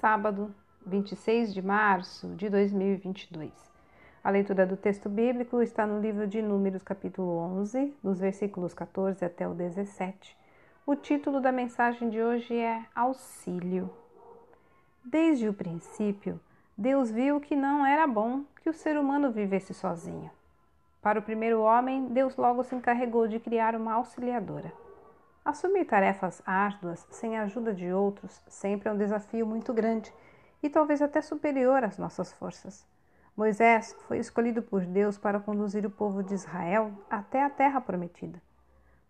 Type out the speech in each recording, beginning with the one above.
sábado, 26 de março de 2022. A leitura do texto bíblico está no livro de Números, capítulo 11, dos versículos 14 até o 17. O título da mensagem de hoje é Auxílio. Desde o princípio, Deus viu que não era bom que o ser humano vivesse sozinho. Para o primeiro homem, Deus logo se encarregou de criar uma auxiliadora. Assumir tarefas árduas sem a ajuda de outros sempre é um desafio muito grande e talvez até superior às nossas forças. Moisés foi escolhido por Deus para conduzir o povo de Israel até a terra prometida.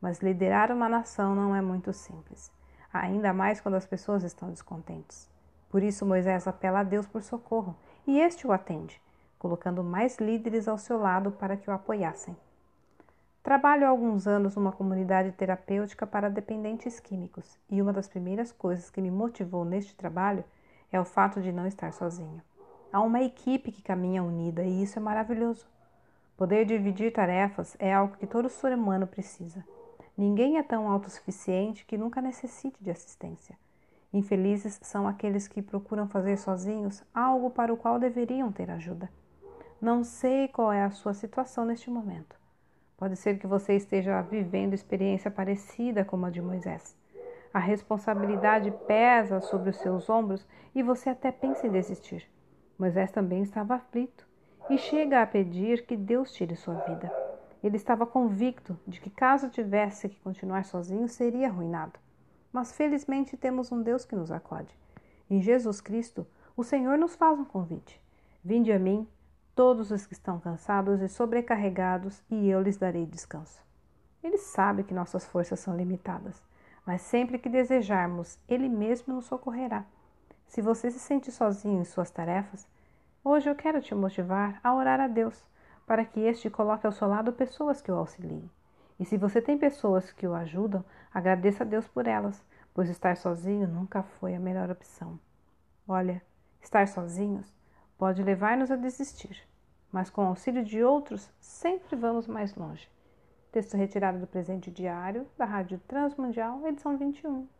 Mas liderar uma nação não é muito simples, ainda mais quando as pessoas estão descontentes. Por isso, Moisés apela a Deus por socorro e este o atende, colocando mais líderes ao seu lado para que o apoiassem. Trabalho há alguns anos numa comunidade terapêutica para dependentes químicos e uma das primeiras coisas que me motivou neste trabalho é o fato de não estar sozinho. Há uma equipe que caminha unida e isso é maravilhoso. Poder dividir tarefas é algo que todo ser humano precisa. Ninguém é tão autossuficiente que nunca necessite de assistência. Infelizes são aqueles que procuram fazer sozinhos algo para o qual deveriam ter ajuda. Não sei qual é a sua situação neste momento. Pode ser que você esteja vivendo experiência parecida com a de Moisés. A responsabilidade pesa sobre os seus ombros e você até pensa em desistir. Moisés também estava aflito e chega a pedir que Deus tire sua vida. Ele estava convicto de que, caso tivesse que continuar sozinho, seria arruinado. Mas felizmente temos um Deus que nos acode. Em Jesus Cristo, o Senhor nos faz um convite: Vinde a mim, todos os que estão cansados e sobrecarregados, e eu lhes darei descanso. Ele sabe que nossas forças são limitadas, mas sempre que desejarmos, Ele mesmo nos socorrerá. Se você se sente sozinho em suas tarefas, hoje eu quero te motivar a orar a Deus para que este coloque ao seu lado pessoas que o auxiliem. E se você tem pessoas que o ajudam, agradeça a Deus por elas, pois estar sozinho nunca foi a melhor opção. Olha, estar sozinhos pode levar-nos a desistir, mas com o auxílio de outros sempre vamos mais longe. Texto retirado do presente diário da Rádio Transmundial, edição 21.